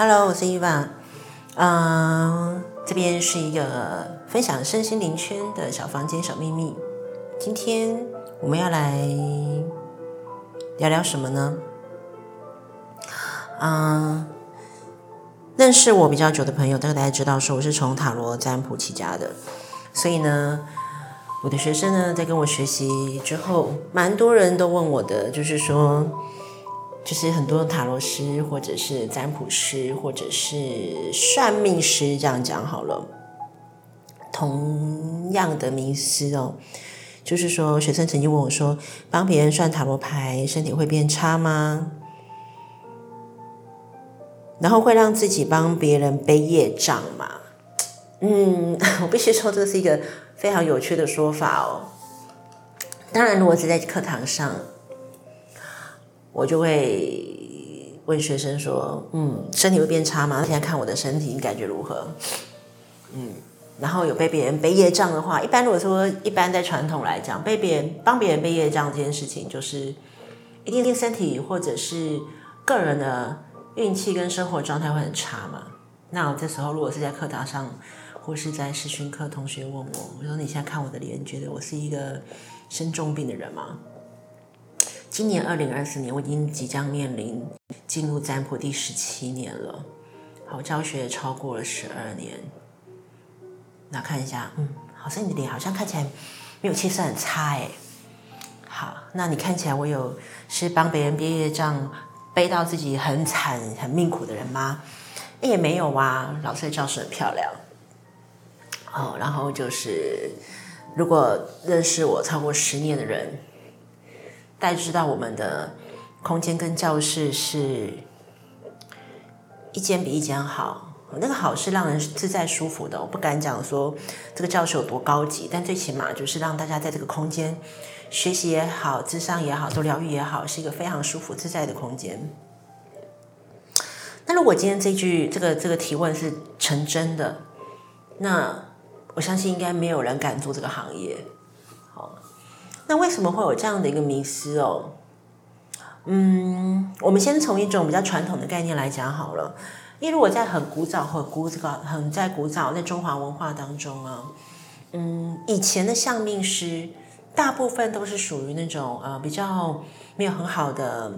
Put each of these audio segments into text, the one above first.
Hello，我是伊娃。嗯，这边是一个分享身心灵圈的小房间小秘密。今天我们要来聊聊什么呢？嗯，认识我比较久的朋友，大概知道说我是从塔罗占卜起家的，所以呢，我的学生呢在跟我学习之后，蛮多人都问我的，就是说。就是很多塔罗师，或者是占卜师，或者是算命师，这样讲好了。同样的迷思哦，就是说，学生曾经问我说：“帮别人算塔罗牌，身体会变差吗？然后会让自己帮别人背业障吗？”嗯，我必须说，这是一个非常有趣的说法哦。当然，如果是在课堂上。我就会问学生说：“嗯，身体会变差吗？那现在看我的身体，你感觉如何？”嗯，然后有被别人背业障的话，一般如果说一般在传统来讲，被别人帮别人背业障这件事情，就是一定身体或者是个人的运气跟生活状态会很差嘛。那我这时候如果是在课堂上或是在实训课，同学问我，我说：“你现在看我的脸，觉得我是一个生重病的人吗？”今年二零二四年，我已经即将面临进入占卜第十七年了。好，教学也超过了十二年。那看一下，嗯，好像你的脸好像看起来没有气色很差哎。好，那你看起来我有是帮别人毕业这样背到自己很惨很命苦的人吗？也没有啊，老师的教室很漂亮。哦，然后就是如果认识我超过十年的人。大家知道我们的空间跟教室是一间比一间好，那个好是让人自在舒服的。我不敢讲说这个教室有多高级，但最起码就是让大家在这个空间学习也好、智商也好、做疗愈也好，是一个非常舒服自在的空间。那如果今天这句这个这个提问是成真的，那我相信应该没有人敢做这个行业。那为什么会有这样的一个迷失哦？嗯，我们先从一种比较传统的概念来讲好了。因为如果在很古早或古早很在古早在中华文化当中啊，嗯，以前的相命师大部分都是属于那种呃比较没有很好的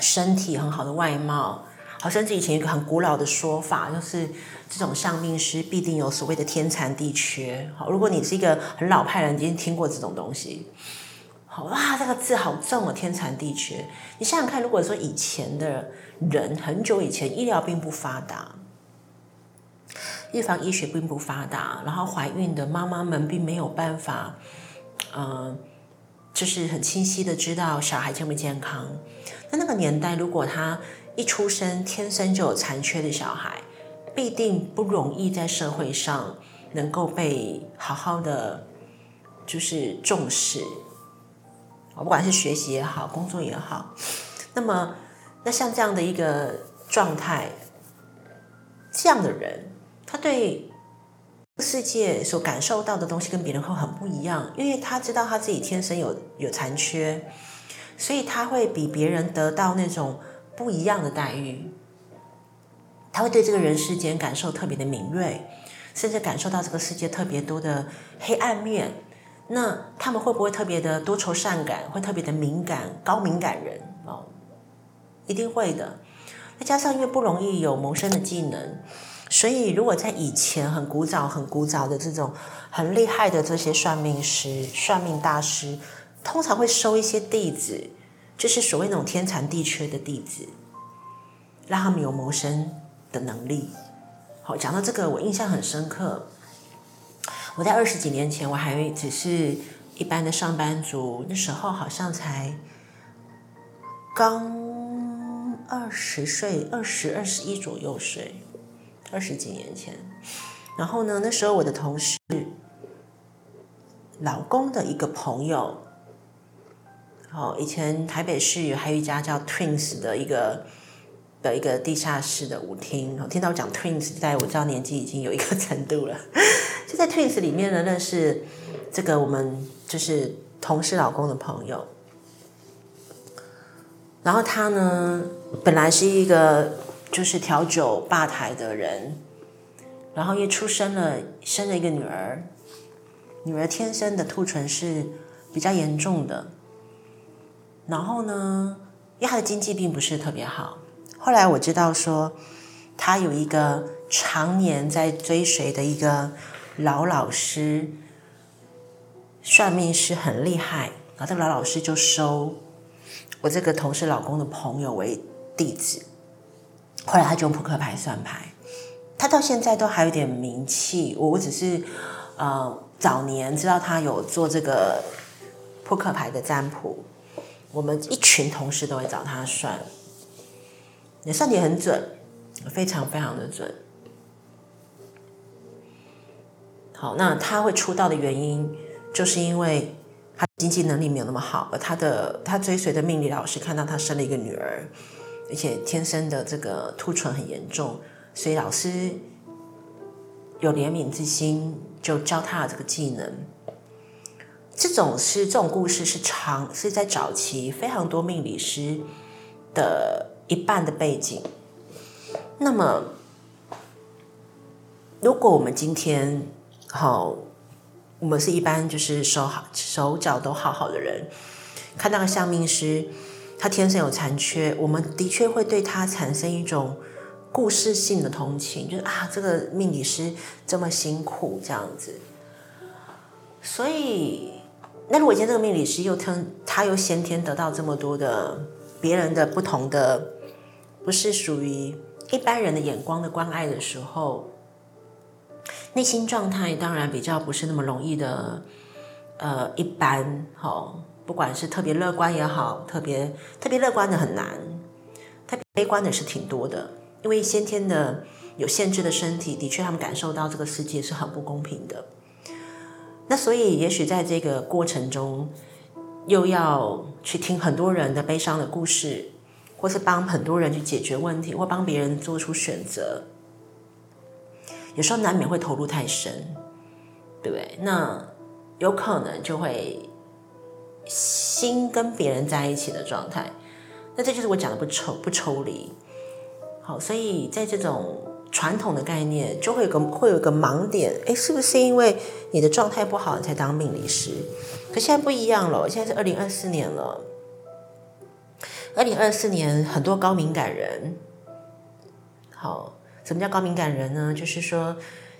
身体、很好的外貌。好，甚至以前一个很古老的说法，就是这种相命师必定有所谓的天残地缺。好，如果你是一个很老派人，一定听过这种东西。好哇，这个字好重哦，天残地缺。你想想看，如果说以前的人很久以前医疗并不发达，预防医学并不发达，然后怀孕的妈妈们并没有办法，嗯，就是很清晰的知道小孩健不健康。那那个年代，如果他一出生天生就有残缺的小孩，必定不容易在社会上能够被好好的就是重视。不管是学习也好，工作也好，那么那像这样的一个状态，这样的人，他对世界所感受到的东西跟别人会很不一样，因为他知道他自己天生有有残缺，所以他会比别人得到那种。不一样的待遇，他会对这个人世间感受特别的敏锐，甚至感受到这个世界特别多的黑暗面。那他们会不会特别的多愁善感，会特别的敏感、高敏感人哦？一定会的。再加上因为不容易有谋生的技能，所以如果在以前很古早、很古早的这种很厉害的这些算命师、算命大师，通常会收一些弟子。就是所谓那种天残地缺的弟子，让他们有谋生的能力。好，讲到这个，我印象很深刻。我在二十几年前，我还只是一般的上班族，那时候好像才刚二十岁，二十二十一左右岁，二十几年前。然后呢，那时候我的同事老公的一个朋友。哦，以前台北市还有一家叫 Twins 的一个的一个地下室的舞厅。听到讲 Twins，在我知道年纪已经有一个程度了。就在 Twins 里面呢，认识这个我们就是同事老公的朋友。然后他呢，本来是一个就是调酒吧台的人，然后也出生了，生了一个女儿，女儿天生的兔唇是比较严重的，然后呢，因为他的经济并不是特别好，后来我知道说，他有一个常年在追随的一个老老师，算命师很厉害，然后这个老老师就收我这个同事老公的朋友为弟子。后来他就用扑克牌算牌，他到现在都还有点名气。我我只是呃早年知道他有做这个扑克牌的占卜，我们一群同事都会找他算，也算的很准，非常非常的准。好，那他会出道的原因，就是因为他经济能力没有那么好，而他的他追随的命理老师看到他生了一个女儿。而且天生的这个凸唇很严重，所以老师有怜悯之心，就教他这个技能。这种是这种故事是长是在早期非常多命理师的一半的背景。那么，如果我们今天好，我们是一般就是手好手脚都好好的人，看到个相命师。他天生有残缺，我们的确会对他产生一种故事性的同情，就是啊，这个命理师这么辛苦这样子。所以，那如果今天这个命理师又他他又先天得到这么多的别人的不同的，不是属于一般人的眼光的关爱的时候，内心状态当然比较不是那么容易的，呃，一般好。不管是特别乐观也好，特别特别乐观的很难，特别悲观的是挺多的。因为先天的有限制的身体，的确他们感受到这个世界是很不公平的。那所以，也许在这个过程中，又要去听很多人的悲伤的故事，或是帮很多人去解决问题，或帮别人做出选择，有时候难免会投入太深，对不对？那有可能就会。心跟别人在一起的状态，那这就是我讲的不抽不抽离。好，所以在这种传统的概念，就会有个会有个盲点，哎，是不是因为你的状态不好才当命理师？可现在不一样了，现在是二零二四年了。二零二四年很多高敏感人，好，什么叫高敏感人呢？就是说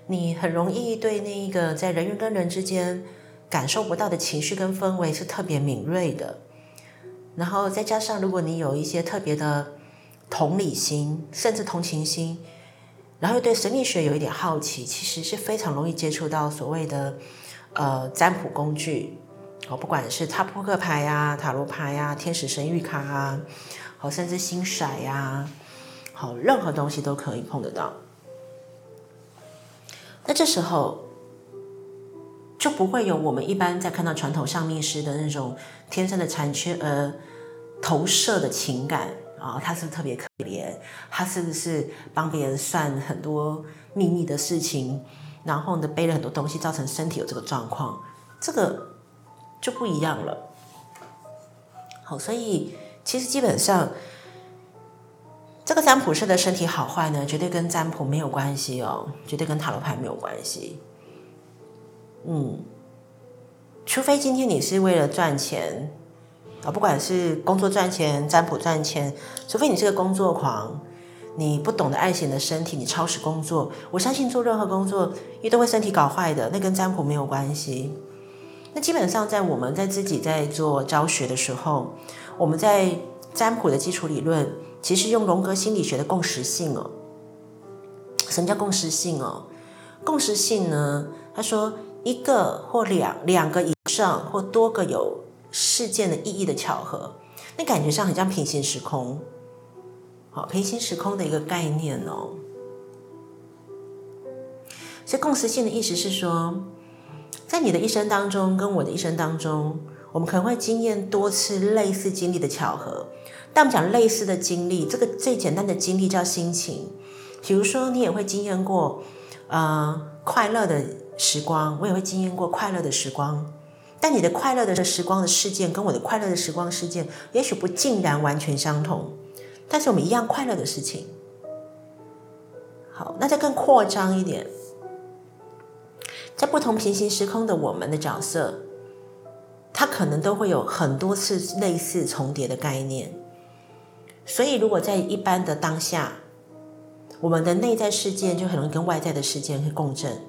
你很容易对那一个在人与跟人之间。感受不到的情绪跟氛围是特别敏锐的，然后再加上如果你有一些特别的同理心，甚至同情心，然后对神秘学有一点好奇，其实是非常容易接触到所谓的呃占卜工具哦，不管是塔扑克牌呀、塔罗牌呀、天使神谕卡啊，好，甚至星骰呀，好，任何东西都可以碰得到。那这时候。就不会有我们一般在看到传统上命师的那种天生的残缺而投射的情感啊，他是不是特别可怜？他是不是帮别人算很多秘密的事情，然后呢背了很多东西，造成身体有这个状况？这个就不一样了。好，所以其实基本上这个占卜师的身体好坏呢，绝对跟占卜没有关系哦，绝对跟塔罗牌没有关系。嗯，除非今天你是为了赚钱啊，不管是工作赚钱、占卜赚钱，除非你是个工作狂，你不懂得爱惜你的身体，你超时工作，我相信做任何工作，也都会身体搞坏的，那跟占卜没有关系。那基本上在我们在自己在做教学的时候，我们在占卜的基础理论，其实用荣格心理学的共识性哦。什么叫共识性哦？共识性呢？他说。一个或两两个以上或多个有事件的意义的巧合，那感觉上很像平行时空，好，平行时空的一个概念哦。所以共识性的意思是说，在你的一生当中，跟我的一生当中，我们可能会经验多次类似经历的巧合。但我们讲类似的经历，这个最简单的经历叫心情。比如说，你也会经验过，呃，快乐的。时光，我也会经验过快乐的时光，但你的快乐的时光的事件跟我的快乐的时光事件，也许不尽然完全相同，但是我们一样快乐的事情。好，那再更扩张一点，在不同平行时空的我们的角色，它可能都会有很多次类似重叠的概念。所以，如果在一般的当下，我们的内在事件就很容易跟外在的事件去共振。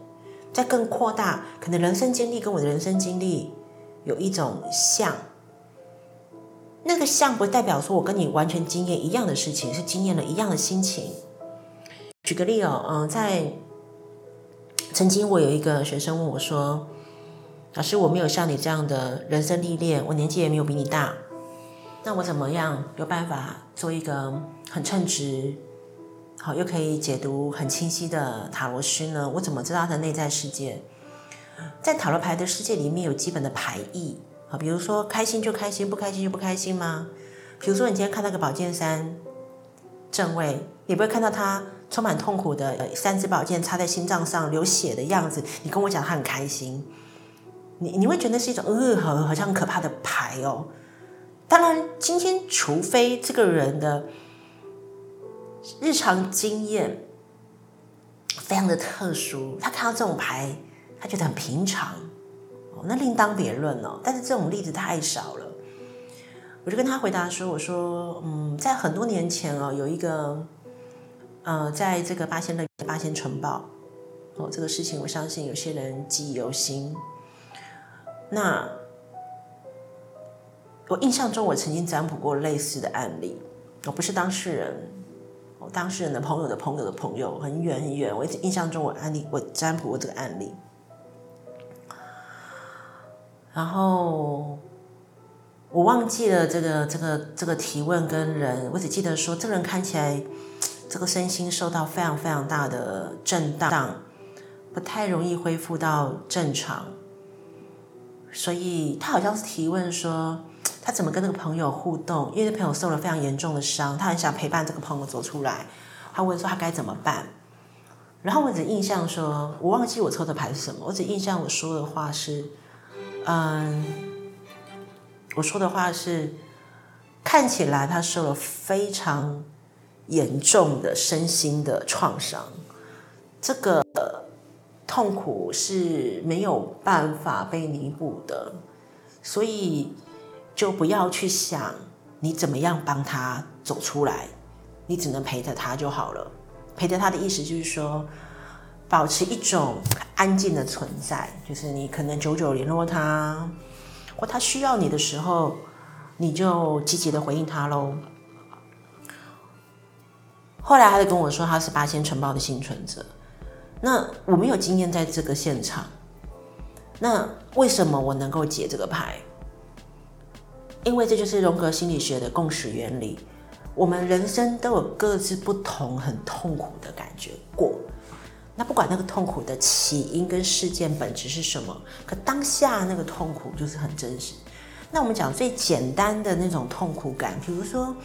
再更扩大，可能人生经历跟我的人生经历有一种像，那个像不代表说我跟你完全经验一样的事情，是经验了一样的心情。举个例哦，嗯，在曾经我有一个学生问我说：“老师，我没有像你这样的人生历练，我年纪也没有比你大，那我怎么样有办法做一个很称职？”好，又可以解读很清晰的塔罗师呢？我怎么知道他的内在世界？在塔罗牌的世界里面有基本的牌意，啊，比如说开心就开心，不开心就不开心吗？比如说你今天看到个宝剑三正位，你不会看到他充满痛苦的三支宝剑插在心脏上流血的样子，你跟我讲他很开心，你你会觉得是一种呃，好好像很可怕的牌哦。当然，今天除非这个人的。日常经验非常的特殊，他看到这种牌，他觉得很平常哦，那另当别论哦。但是这种例子太少了，我就跟他回答说：“我说，嗯，在很多年前哦，有一个呃，在这个八仙乐八仙城堡哦，这个事情我相信有些人记忆犹新。那我印象中，我曾经占卜过类似的案例，我不是当事人。”当事人的朋友的朋友的朋友，很远很远。我印象中，我案例我占卜过这个案例，然后我忘记了这个这个这个提问跟人，我只记得说，这个人看起来这个身心受到非常非常大的震荡，不太容易恢复到正常，所以他好像是提问说。他怎么跟那个朋友互动？因为那朋友受了非常严重的伤，他很想陪伴这个朋友走出来。他问说他该怎么办？然后我只印象说，我忘记我抽的牌是什么。我只印象我说的话是，嗯，我说的话是，看起来他受了非常严重的身心的创伤，这个痛苦是没有办法被弥补的，所以。就不要去想你怎么样帮他走出来，你只能陪着他就好了。陪着他的意思就是说，保持一种安静的存在，就是你可能久久联络他，或他需要你的时候，你就积极的回应他喽。后来他就跟我说，他是八仙城堡的幸存者。那我没有经验在这个现场，那为什么我能够解这个牌？因为这就是荣格心理学的共识原理。我们人生都有各自不同很痛苦的感觉过，那不管那个痛苦的起因跟事件本质是什么，可当下那个痛苦就是很真实。那我们讲最简单的那种痛苦感，比如说，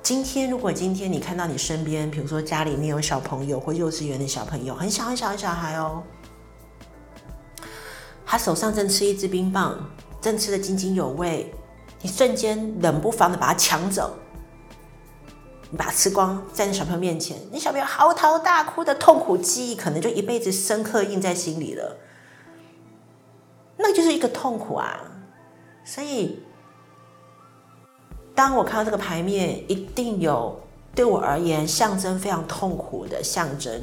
今天如果今天你看到你身边，比如说家里面有小朋友或幼稚园的小朋友，很小很小的小孩哦，他手上正吃一支冰棒，正吃的津津有味。你瞬间冷不防的把它抢走，你把它吃光，在你小朋友面前，你小朋友嚎啕大哭的痛苦记忆，可能就一辈子深刻印在心里了。那就是一个痛苦啊！所以，当我看到这个牌面，一定有对我而言象征非常痛苦的象征。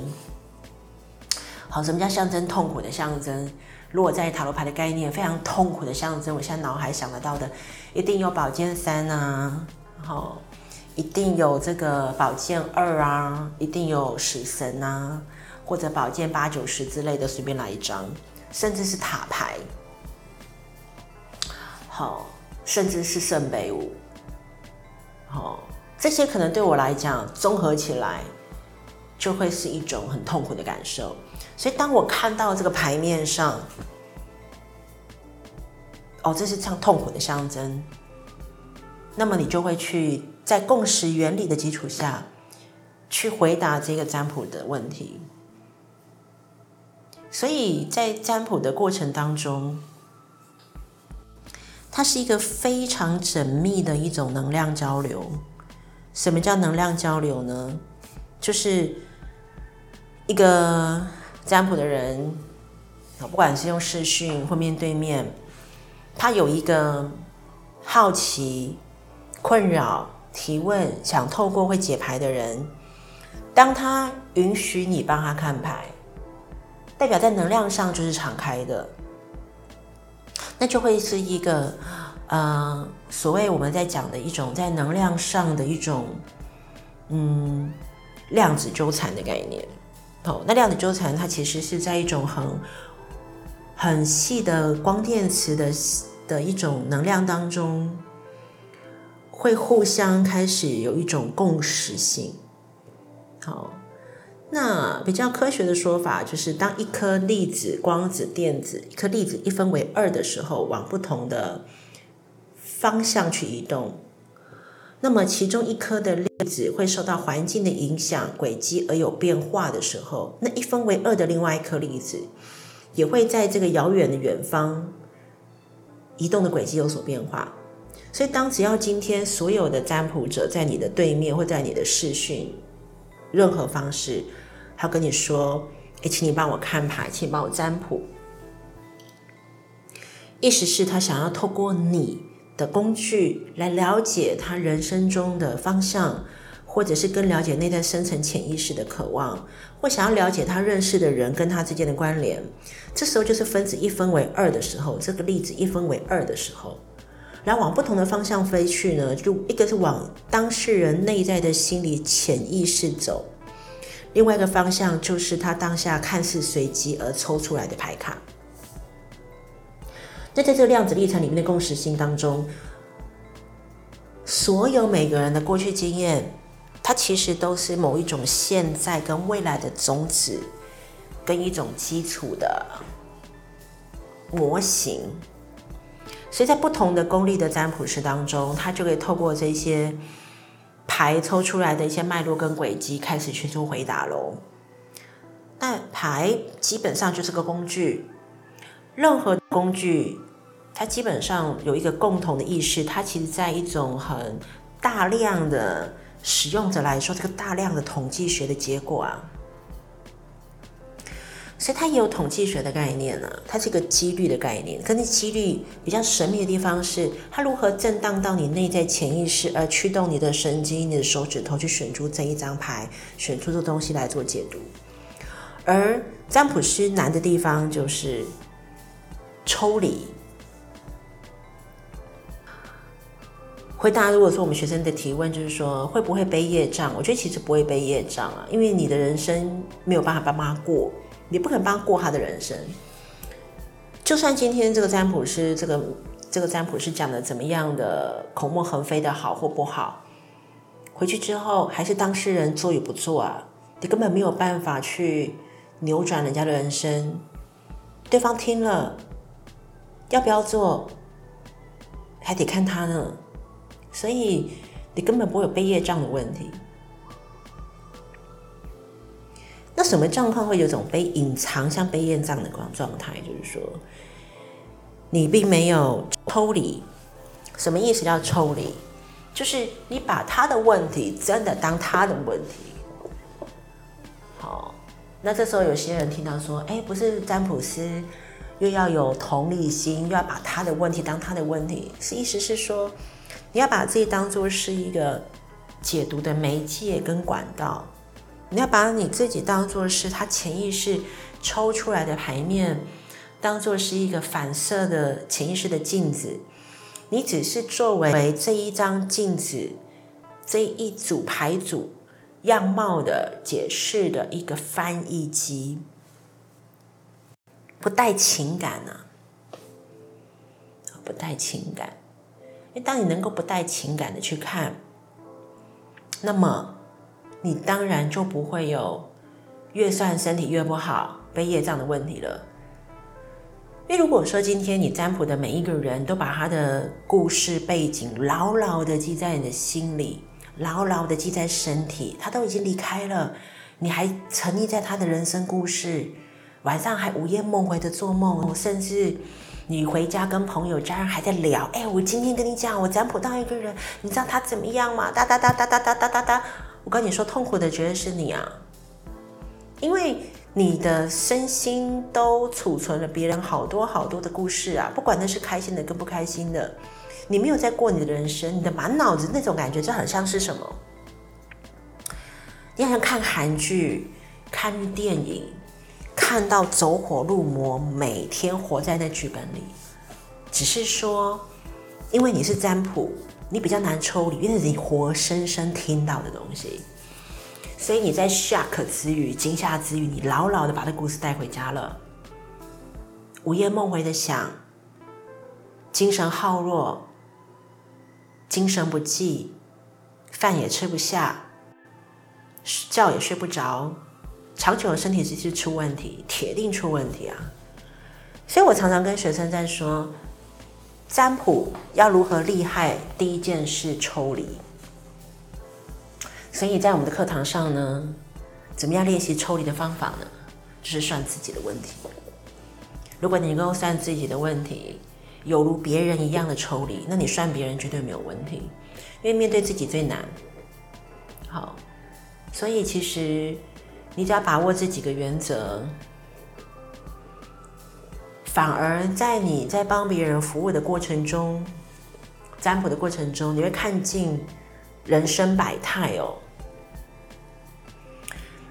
好，什么叫象征痛苦的象征？如果在塔罗牌的概念，非常痛苦的象征，我现在脑海想得到的，一定有宝剑三啊，然后一定有这个宝剑二啊，一定有死神啊，或者宝剑八九十之类的，随便来一张，甚至是塔牌，好，甚至是圣杯五，好，这些可能对我来讲，综合起来，就会是一种很痛苦的感受。所以，当我看到这个牌面上，哦，这是像痛苦的象征，那么你就会去在共识原理的基础下去回答这个占卜的问题。所以在占卜的过程当中，它是一个非常缜密的一种能量交流。什么叫能量交流呢？就是。一个占卜的人，不管是用视讯或面对面，他有一个好奇、困扰、提问，想透过会解牌的人，当他允许你帮他看牌，代表在能量上就是敞开的，那就会是一个，呃，所谓我们在讲的一种在能量上的一种，嗯，量子纠缠的概念。哦，那量子纠缠它其实是在一种很很细的光电磁的的一种能量当中，会互相开始有一种共识性。好，那比较科学的说法就是，当一颗粒子、光子、电子，一颗粒子一分为二的时候，往不同的方向去移动。那么，其中一颗的粒子会受到环境的影响轨迹而有变化的时候，那一分为二的另外一颗粒子也会在这个遥远的远方移动的轨迹有所变化。所以，当只要今天所有的占卜者在你的对面或在你的视讯任何方式，他跟你说：“哎，请你帮我看牌，请你帮我占卜。”意思是，他想要透过你。的工具来了解他人生中的方向，或者是更了解内在深层潜意识的渴望，或想要了解他认识的人跟他之间的关联。这时候就是分子一分为二的时候，这个粒子一分为二的时候，然后往不同的方向飞去呢？就一个是往当事人内在的心理潜意识走，另外一个方向就是他当下看似随机而抽出来的牌卡。那在这个量子历程里面的共识性当中，所有每个人的过去经验，它其实都是某一种现在跟未来的种子，跟一种基础的模型。所以在不同的功力的占卜师当中，他就可以透过这些牌抽出来的一些脉络跟轨迹，开始去做回答喽。那牌基本上就是个工具。任何工具，它基本上有一个共同的意识，它其实在一种很大量的使用者来说，这个大量的统计学的结果啊，所以它也有统计学的概念呢。它是一个几率的概念，可是几率比较神秘的地方是，它如何震荡到你内在潜意识，而驱动你的神经、你的手指头去选出这一张牌，选出这东西来做解读。而占卜师难的地方就是。抽离回答，如果说我们学生的提问就是说会不会背业障？我觉得其实不会背业障啊，因为你的人生没有办法帮他过，你不可能帮他过他的人生。就算今天这个占卜师，这个这个占卜师讲的怎么样的口沫横飞的好或不好，回去之后还是当事人做与不做啊，你根本没有办法去扭转人家的人生，对方听了。要不要做，还得看他呢，所以你根本不会有背业障的问题。那什么状况会有种被隐藏像背业障的状状态？就是说，你并没有抽离。什么意思叫抽离？就是你把他的问题真的当他的问题。好，那这时候有些人听到说，哎，不是占卜师。又要有同理心，又要把他的问题当他的问题，是意思是说，你要把自己当做是一个解读的媒介跟管道，你要把你自己当做是他潜意识抽出来的牌面，当做是一个反射的潜意识的镜子，你只是作为这一张镜子这一组牌组样貌的解释的一个翻译机。不带情感啊，不带情感。因为当你能够不带情感的去看，那么你当然就不会有越算身体越不好、背业障的问题了。因为如果说今天你占卜的每一个人都把他的故事背景牢牢的记在你的心里，牢牢的记在身体，他都已经离开了，你还沉溺在他的人生故事。晚上还午夜梦回的做梦，甚至你回家跟朋友家人还在聊。哎，我今天跟你讲，我占卜到一个人，你知道他怎么样吗？哒哒哒哒哒哒哒哒哒。我跟你说，痛苦的绝对是你啊！因为你的身心都储存了别人好多好多的故事啊，不管那是开心的跟不开心的，你没有在过你的人生，你的满脑子那种感觉，就很像是什么？你好像看韩剧、看电影，看到走火入魔，每天活在那剧本里。只是说，因为你是占卜，你比较难抽离，因为你活生生听到的东西。所以你在 shock 之余、惊吓之余，你牢牢的把这故事带回家了，午夜梦回的想，精神耗弱，精神不济，饭也吃不下，觉也睡不着，长久的身体其实出问题，铁定出问题啊！所以我常常跟学生在说，占卜要如何厉害，第一件事抽离。所以在我们的课堂上呢，怎么样练习抽离的方法呢？就是算自己的问题。如果你能够算自己的问题，有如别人一样的抽离，那你算别人绝对没有问题，因为面对自己最难。好，所以其实你只要把握这几个原则，反而在你在帮别人服务的过程中，占卜的过程中，你会看尽人生百态哦。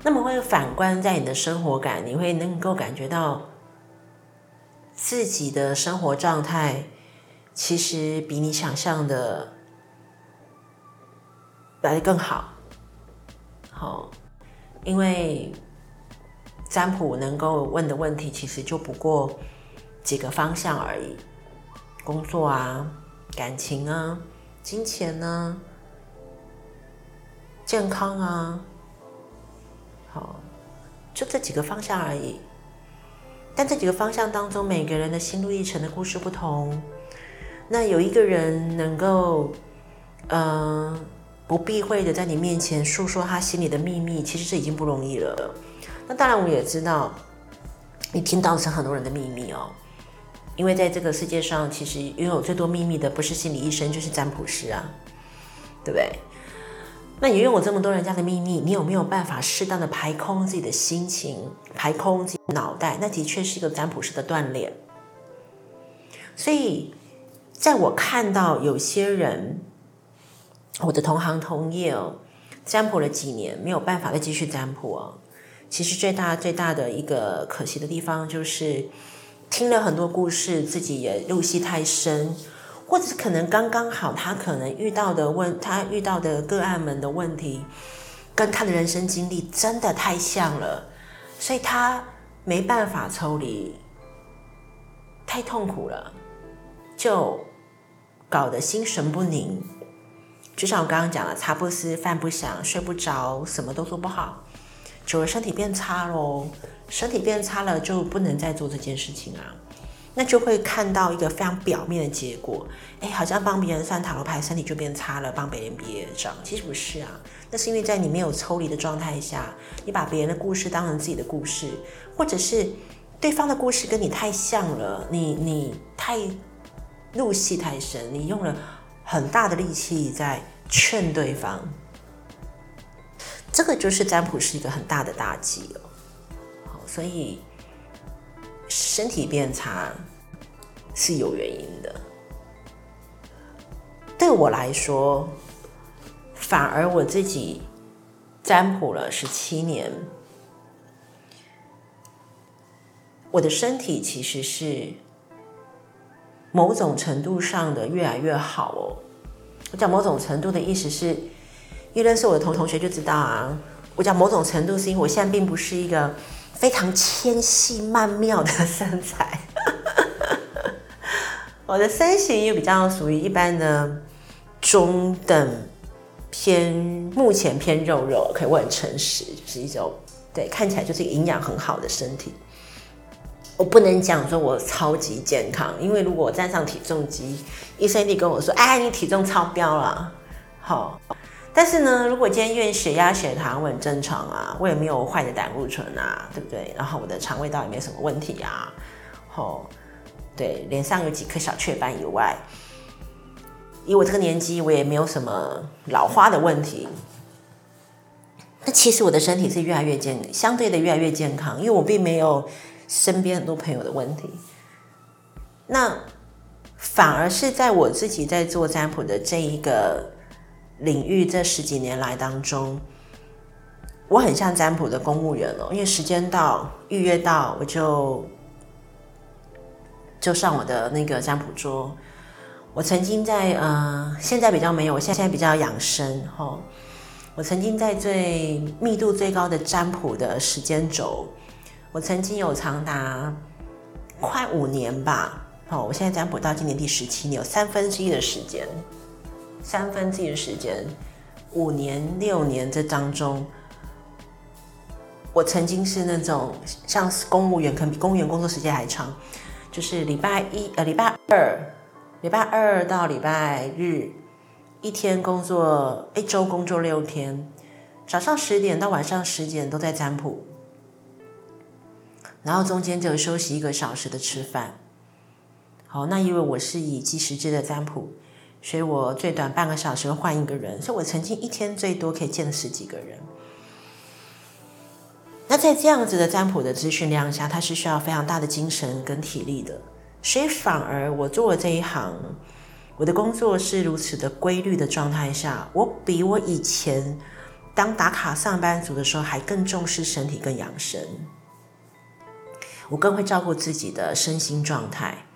那么会反观在你的生活感，你会能够感觉到自己的生活状态其实比你想象的来的更好。好，因为占卜能够问的问题其实就不过几个方向而已：工作啊、感情啊、金钱呢、健康啊。好，就这几个方向而已。但这几个方向当中，每个人的心路历程的故事不同。那有一个人能够，嗯，不避讳的在你面前诉说他心里的秘密，其实这已经不容易了。那当然，我也知道，你听到是很多人的秘密哦。因为在这个世界上，其实拥有最多秘密的不是心理医生，就是占卜师啊，对不对？那你拥有这么多人家的秘密，你有没有办法适当的排空自己的心情，排空自己脑袋？那的确是一个占卜师的锻炼。所以，在我看到有些人，我的同行同业哦，占卜了几年没有办法再继续占卜哦，其实最大最大的一个可惜的地方，就是听了很多故事，自己也入戏太深。或者是可能刚刚好，他可能遇到的问，他遇到的个案们的问题，跟他的人生经历真的太像了，所以他没办法抽离，太痛苦了，就搞得心神不宁。就像我刚刚讲了，茶不思饭不想，睡不着，什么都做不好，久了身体变差喽，身体变差了就不能再做这件事情啊。那就会看到一个非常表面的结果，哎，好像帮别人算塔罗牌，身体就变差了；帮别人憋账，其实不是啊。那是因为在你没有抽离的状态下，你把别人的故事当成自己的故事，或者是对方的故事跟你太像了，你你太入戏太深，你用了很大的力气在劝对方，这个就是占卜是一个很大的打击哦。所以。身体变差是有原因的。对我来说，反而我自己占卜了十七年，我的身体其实是某种程度上的越来越好哦。我讲某种程度的意思是，因为认识我的同同学就知道啊。我讲某种程度是因为我现在并不是一个。非常纤细曼妙的身材，我的身形又比较属于一般的中等偏，目前偏肉肉，可以我很诚实，就是一种对看起来就是营养很好的身体。我不能讲说我超级健康，因为如果我站上体重机，医生一定跟我说：“哎，你体重超标了。”好。但是呢，如果今天因为血压、血糖我很正常啊，我也没有坏的胆固醇啊，对不对？然后我的肠胃道也没什么问题啊，吼，对，脸上有几颗小雀斑以外，以我这个年纪，我也没有什么老花的问题。那其实我的身体是越来越健，相对的越来越健康，因为我并没有身边很多朋友的问题。那反而是在我自己在做占卜的这一个领域，这十几年来当中，我很像占卜的公务员哦，因为时间到，预约到，我就就上我的那个占卜桌。我曾经在呃，现在比较没有，我现在比较养生哈。我曾经在最密度最高的占卜的时间轴，我曾经有长达快五年吧。好，我现在占卜到今年第十七年，有三分之一的时间，三分之一的时间，五年六年这当中，我曾经是那种像公务员，可能比公务员工作时间还长，就是礼拜一呃礼拜二，礼拜二到礼拜日。一天工作，一周工作六天，早上十点到晚上十点都在占卜，然后中间就休息一个小时的吃饭。好，那因为我是以计时制的占卜，所以我最短半个小时换一个人，所以我曾经一天最多可以见十几个人。那在这样子的占卜的资讯量下，它是需要非常大的精神跟体力的，所以反而我做了这一行。我的工作是如此的规律的状态下，我比我以前当打卡上班族的时候还更重视身体跟养生，我更会照顾自己的身心状态。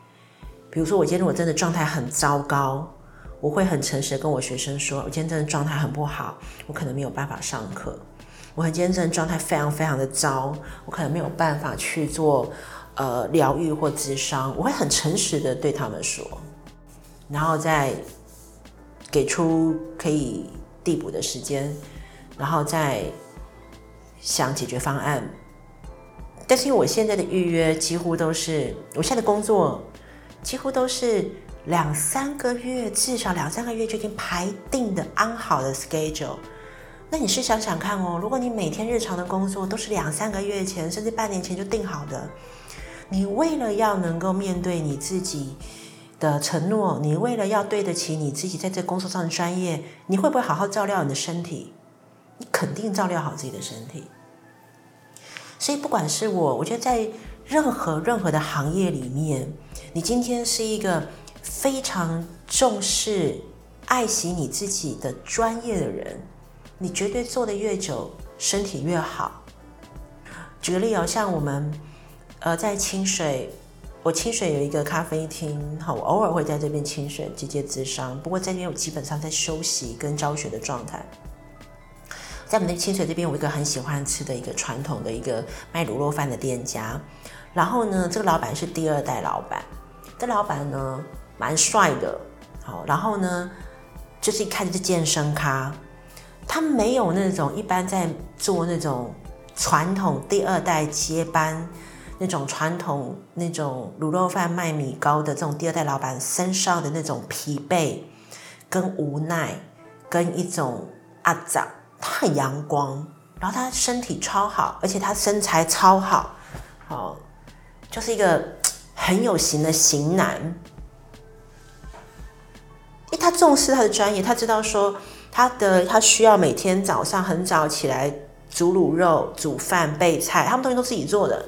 比如说，我今天我真的状态很糟糕，我会很诚实的跟我学生说，我今天真的状态很不好，我可能没有办法上课。我很今天真的状态非常非常的糟，我可能没有办法去做呃疗愈或咨商。我会很诚实的对他们说。然后再给出可以递补的时间，然后再想解决方案。但是因为我现在的预约几乎都是，我现在的工作几乎都是两三个月，至少两三个月就已经排定的安好的 schedule。那你是想想看哦，如果你每天日常的工作都是两三个月前，甚至半年前就定好的，你为了要能够面对你自己。的承诺，你为了要对得起你自己在这工作上的专业，你会不会好好照料你的身体？你肯定照料好自己的身体。所以，不管是我，我觉得在任何任何的行业里面，你今天是一个非常重视、爱惜你自己的专业的人，你绝对做的越久，身体越好。举个例哦，像我们呃在清水。我清水有一个咖啡厅，好，我偶尔会在这边清水接接咨商，不过在这边我基本上在休息跟教学的状态。在我们的清水这边，我一个很喜欢吃的一个传统的一个卖卤肉饭的店家，然后呢，这个老板是第二代老板，这老板呢蛮帅的，好，然后呢就是一看就是健身咖，他没有那种一般在做那种传统第二代接班。那种传统那种卤肉饭卖米糕的这种第二代老板身上的那种疲惫、跟无奈、跟一种阿长，他很阳光，然后他身体超好，而且他身材超好，好，就是一个很有型的型男。他重视他的专业，他知道说他的他需要每天早上很早起来煮卤肉、煮饭、备菜，他们东西都自己做的。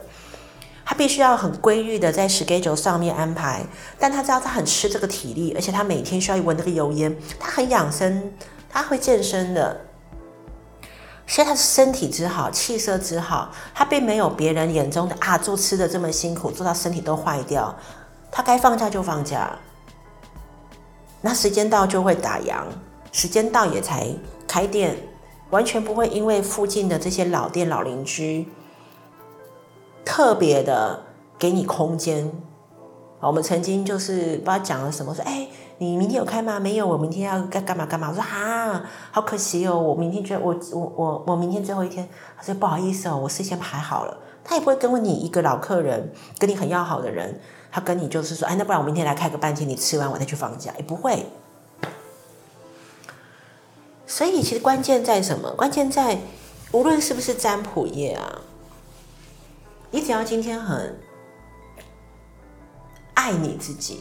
他必须要很规律的在 schedule 上面安排，但他知道他很吃这个体力，而且他每天需要闻那个油烟，他很养生，他会健身的，所以他身体之好，气色之好，他并没有别人眼中的啊做吃的这么辛苦，做到身体都坏掉，他该放假就放假，那时间到就会打烊，时间到也才开店，完全不会因为附近的这些老店老邻居。特别的给你空间，我们曾经就是不知道讲了什么，说哎，你明天有开吗？没有，我明天要干干嘛干嘛？我说啊，好可惜哦，我明天觉得我我我我明天最后一天，他说不好意思哦，我事先排好了。他也不会跟你一个老客人，跟你很要好的人，他跟你就是说，哎，那不然我明天来开个半天，你吃完我再去放假，也不会。所以其实关键在什么？关键在无论是不是占卜业啊。你只要今天很爱你自己，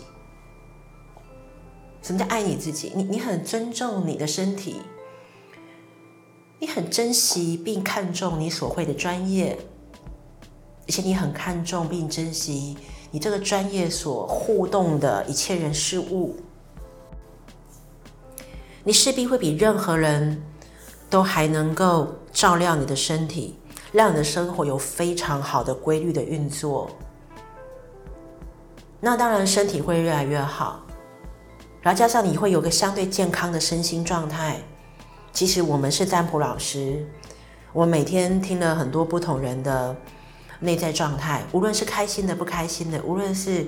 什么叫爱你自己？你你很尊重你的身体，你很珍惜并看重你所会的专业，而且你很看重并珍惜你这个专业所互动的一切人事物。你势必会比任何人都还能够照料你的身体，让你的生活有非常好的规律的运作。那当然，身体会越来越好，然后加上你会有个相对健康的身心状态。其实我们是占卜老师，我每天听了很多不同人的内在状态，无论是开心的、不开心的，无论是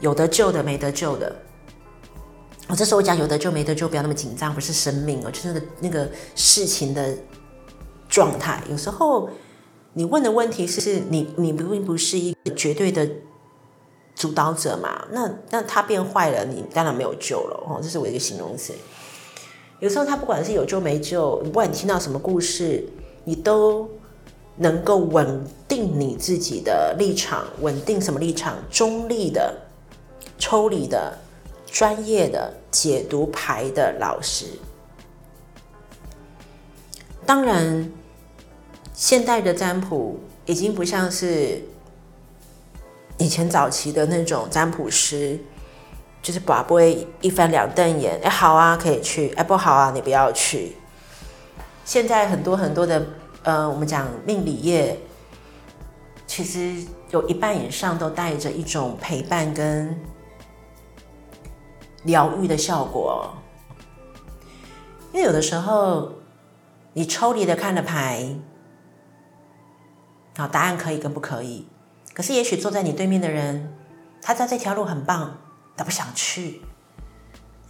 有得救的、没得救的。我这时候讲有得救、没得救，不要那么紧张，不是生命哦，就是那个那个事情的状态。有时候你问的问题是你你并不是一个绝对的。主导者嘛，那那他变坏了，你当然没有救了哦。这是我一个形容词。有时候他不管是有救没救，不管你听到什么故事，你都能够稳定你自己的立场，稳定什么立场？中立的、抽离的、专业的解读牌的老师。当然，现代的占卜已经不像是。以前早期的那种占卜师，就是把不会一翻两瞪眼，哎，好啊，可以去，哎，不好啊，你不要去。现在很多很多的，呃，我们讲命理业，其实有一半以上都带着一种陪伴跟疗愈的效果。因为有的时候，你抽离的看了牌，好，答案可以跟不可以。可是，也许坐在你对面的人，他知道这条路很棒，他不想去。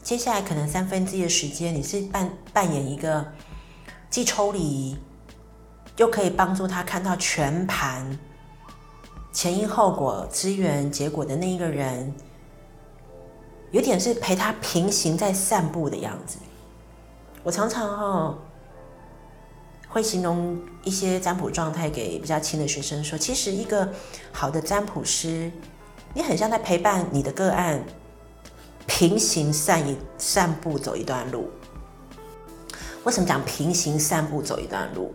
接下来可能三分之一的时间，你是扮扮演一个既抽离，又可以帮助他看到全盘前因后果、资源结果的那一个人，有点是陪他平行在散步的样子。我常常哈。会形容一些占卜状态给比较轻的学生说，其实一个好的占卜师，你很像在陪伴你的个案平行散一散步走一段路。为什么讲平行散步走一段路？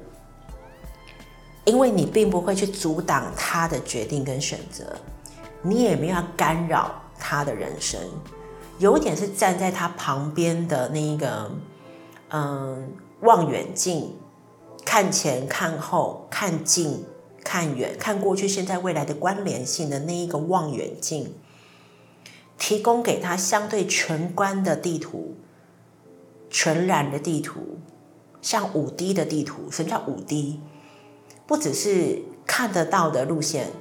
因为你并不会去阻挡他的决定跟选择，你也没有干扰他的人生，有一点是站在他旁边的那一个，嗯，望远镜。看前看后，看近看远，看过去、现在、未来的关联性的那一个望远镜，提供给他相对全观的地图、全然的地图，像五 D 的地图。什么叫五 D？不只是看得到的路线，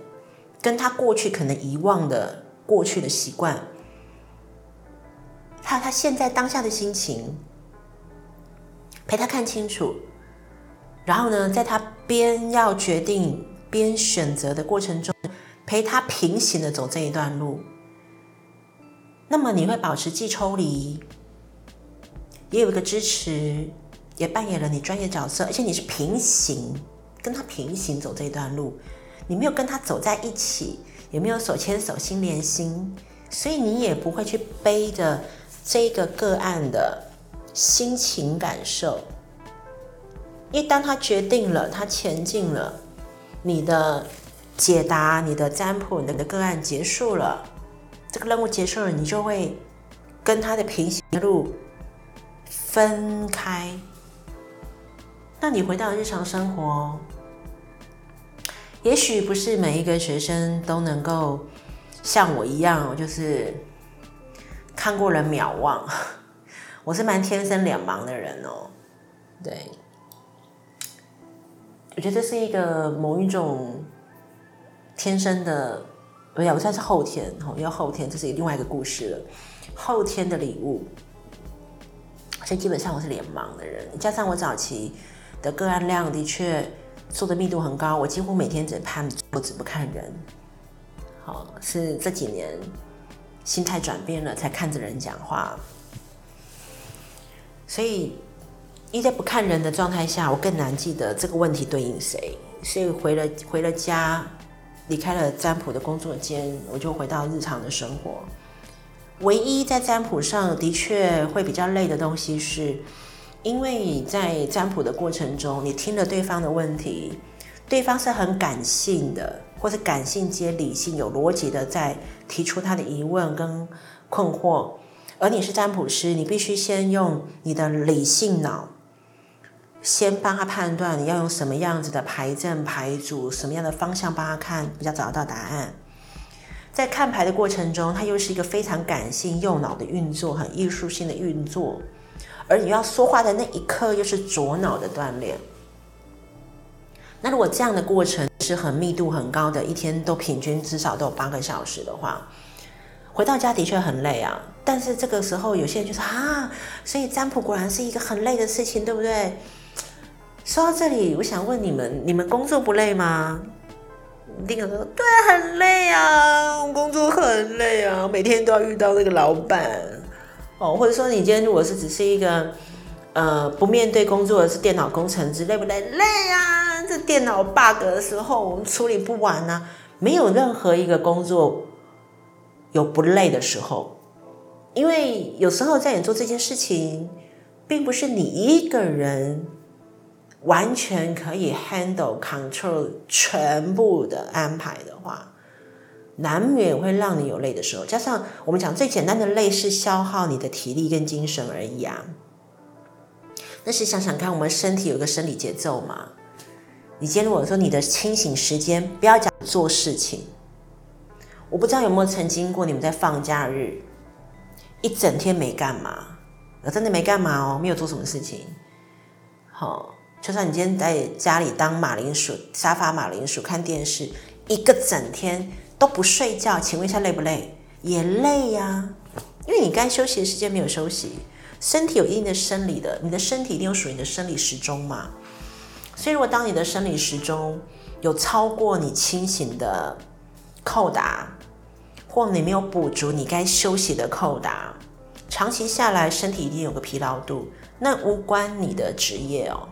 跟他过去可能遗忘的过去的习惯，还有他现在当下的心情，陪他看清楚。然后呢，在他边要决定边选择的过程中，陪他平行的走这一段路。那么你会保持既抽离，也有一个支持，也扮演了你专业角色，而且你是平行跟他平行走这一段路，你没有跟他走在一起，也没有手牵手心连心，所以你也不会去背着这个个案的心情感受。因为当他决定了，他前进了，你的解答、你的占卜、你的个案结束了，这个任务结束了，你就会跟他的平行路分开。那你回到日常生活，也许不是每一个学生都能够像我一样，就是看过了秒忘。我是蛮天生脸盲的人哦，对。我觉得这是一个某一种天生的，不要，我算是后天，哦，要后天，这是另外一个故事了。后天的礼物，所以基本上我是脸盲的人，加上我早期的个案量的确做的密度很高，我几乎每天只看不只不看人。好，是这几年心态转变了，才看着人讲话，所以。一在不看人的状态下，我更难记得这个问题对应谁。所以回了回了家，离开了占卜的工作间，我就回到日常的生活。唯一在占卜上的确会比较累的东西是，因为在占卜的过程中，你听了对方的问题，对方是很感性的，或是感性接理性、有逻辑的在提出他的疑问跟困惑，而你是占卜师，你必须先用你的理性脑，先帮他判断你要用什么样子的牌阵牌组，什么样的方向帮他看，比较找得到答案。在看牌的过程中，它又是一个非常感性、右脑的运作，很艺术性的运作。而你要说话的那一刻，又是左脑的锻炼。那如果这样的过程是很密度很高的，一天都平均至少都有八个小时的话，回到家的确很累啊。但是这个时候，有些人就说啊，所以占卜果然是一个很累的事情，对不对？说到这里，我想问你们：你们工作不累吗？丁哥说：对，很累啊，工作很累啊，每天都要遇到那个老板。哦，或者说你今天如果是只是一个，呃，不面对工作的是电脑工程师，累不累？累啊！这电脑 bug 的时候我们处理不完啊，没有任何一个工作有不累的时候，因为有时候在你做这件事情，并不是你一个人完全可以 handle control 全部的安排的话。难免会让你有累的时候，加上我们讲最简单的累是消耗你的体力跟精神而已啊。但是想想看，我们身体有个生理节奏嘛。你今天如果说你的清醒时间，不要讲做事情，我不知道有没有曾经过你们在放假日一整天没干嘛，我真的没干嘛哦，没有做什么事情。好，就算你今天在家里当马铃薯沙发马铃薯看电视一个整天。都不睡觉，请问一下累不累？也累呀，因为你该休息的时间没有休息，身体有一定的生理的，你的身体一定有属于你的生理时钟嘛。所以如果当你的生理时钟有超过你清醒的扣打，或你没有补足你该休息的扣打，长期下来身体一定有个疲劳度，那无关你的职业哦，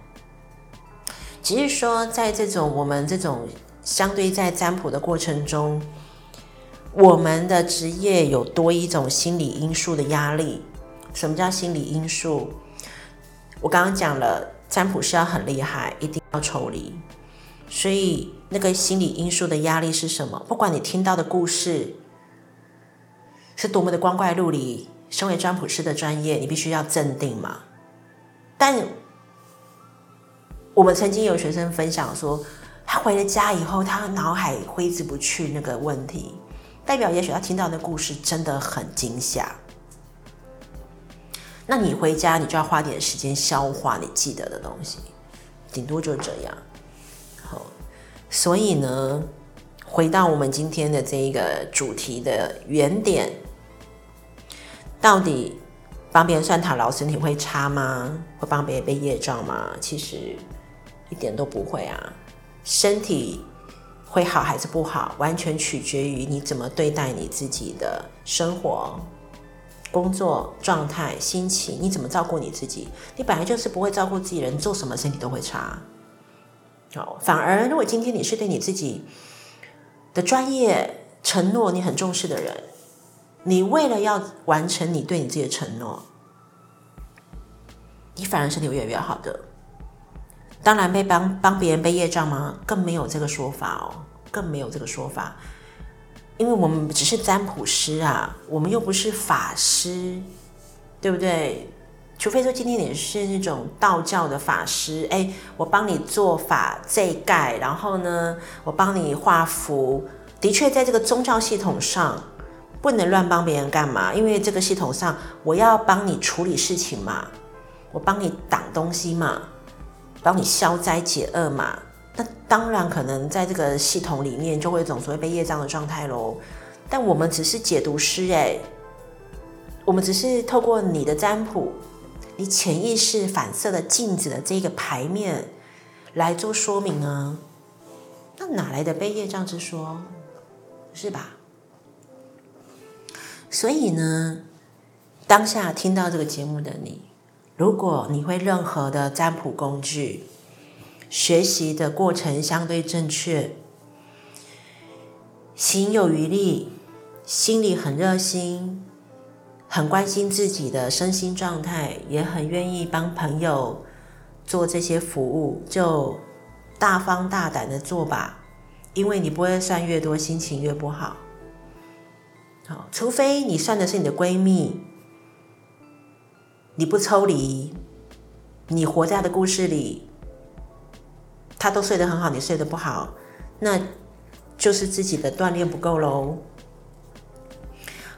只是说在这种我们这种相对在占卜的过程中。我们的职业有多一种心理因素的压力。什么叫心理因素？我刚刚讲了，占卜师要很厉害，一定要抽离。所以那个心理因素的压力是什么？不管你听到的故事是多么的光怪陆离，身为占卜师的专业，你必须要镇定嘛。但我们曾经有学生分享说，他回了家以后，他脑海挥之不去那个问题。代表也许他听到的故事真的很惊吓，那你回家你就要花点时间消化你记得的东西，顶多就这样。好，所以呢，回到我们今天的这一个主题的原点，到底帮别人算塔罗身体会差吗？会帮别人背业障吗？其实一点都不会啊，身体。会好还是不好，完全取决于你怎么对待你自己的生活、工作状态、心情。你怎么照顾你自己？你本来就是不会照顾自己人，做什么身体都会差。好，反而如果今天你是对你自己的专业承诺你很重视的人，你为了要完成你对你自己的承诺，你反而身体会越来越好的。当然，被帮帮别人背业障吗？更没有这个说法哦，更没有这个说法，因为我们只是占卜师啊，我们又不是法师，对不对？除非说今天你是那种道教的法师，哎，我帮你做法这盖，然后呢，我帮你画符，的确在这个宗教系统上不能乱帮别人干嘛？因为这个系统上我要帮你处理事情嘛，我帮你挡东西嘛。帮你消灾解厄嘛？那当然可能在这个系统里面就会一种所谓被业障的状态喽。但我们只是解读师哎，我们只是透过你的占卜，你潜意识反射的镜子的这个牌面来做说明啊。那哪来的被业障之说？是吧？所以呢，当下听到这个节目的你。如果你会任何的占卜工具，学习的过程相对正确，心有余力，心里很热心，很关心自己的身心状态，也很愿意帮朋友做这些服务，就大方大胆的做吧，因为你不会算越多，心情越不好。好，除非你算的是你的闺蜜，你不抽离，你活在的故事里，他都睡得很好，你睡得不好，那就是自己的锻炼不够喽。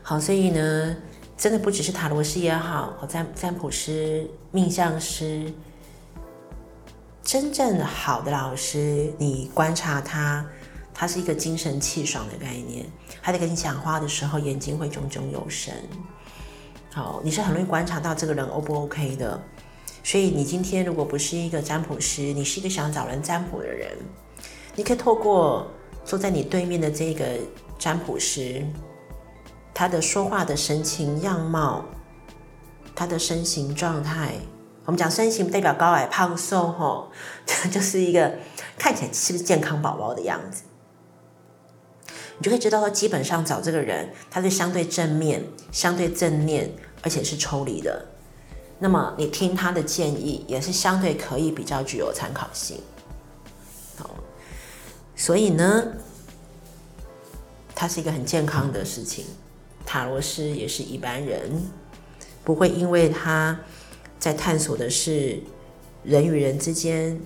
好，所以呢。真的不只是塔罗师也好，占占卜师、命相师，真正好的老师，你观察他，他是一个精神气爽的概念，他在跟你讲话的时候，眼睛会炯炯有神。好，你是很容易观察到这个人 O 不 OK 的。所以你今天如果不是一个占卜师，你是一个想找人占卜的人，你可以透过坐在你对面的这个占卜师。他的说话的神情样貌，他的身形状态，我们讲身形代表高矮胖瘦吼，就是一个看起来是不是健康宝宝的样子，你就可以知道说，基本上找这个人，他是相对正面、相对正念，而且是抽离的。那么你听他的建议，也是相对可以比较具有参考性。好，所以呢，它是一个很健康的事情。塔罗师也是一般人，不会因为他在探索的是人与人之间、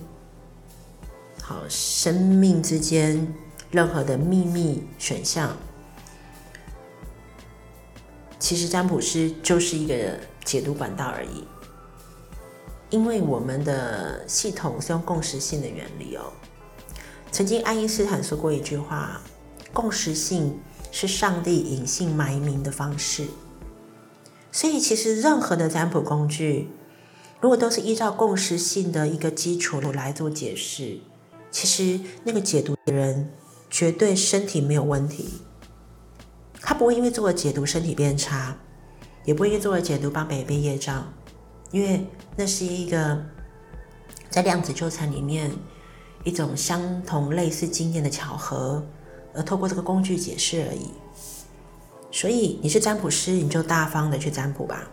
好生命之间任何的秘密选项。其实占卜师就是一个解读管道而已，因为我们的系统是用共识性的原理哦。曾经爱因斯坦说过一句话：共识性。是上帝隐姓埋名的方式，所以其实任何的占卜工具，如果都是依照共识性的一个基础来做解释，其实那个解读的人绝对身体没有问题，他不会因为做了解读身体变差，也不会因为做了解读帮别人背业障，因为那是一个在量子纠缠里面一种相同类似经验的巧合。而透过这个工具解释而已，所以你是占卜师，你就大方的去占卜吧。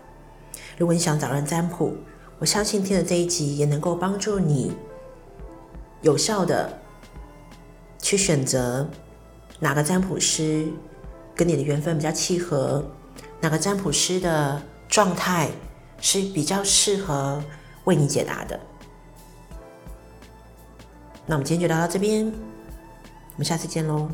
如果你想找人占卜，我相信听了这一集也能够帮助你有效的去选择哪个占卜师跟你的缘分比较契合，哪个占卜师的状态是比较适合为你解答的。那我们今天就聊到这边，我们下次见喽。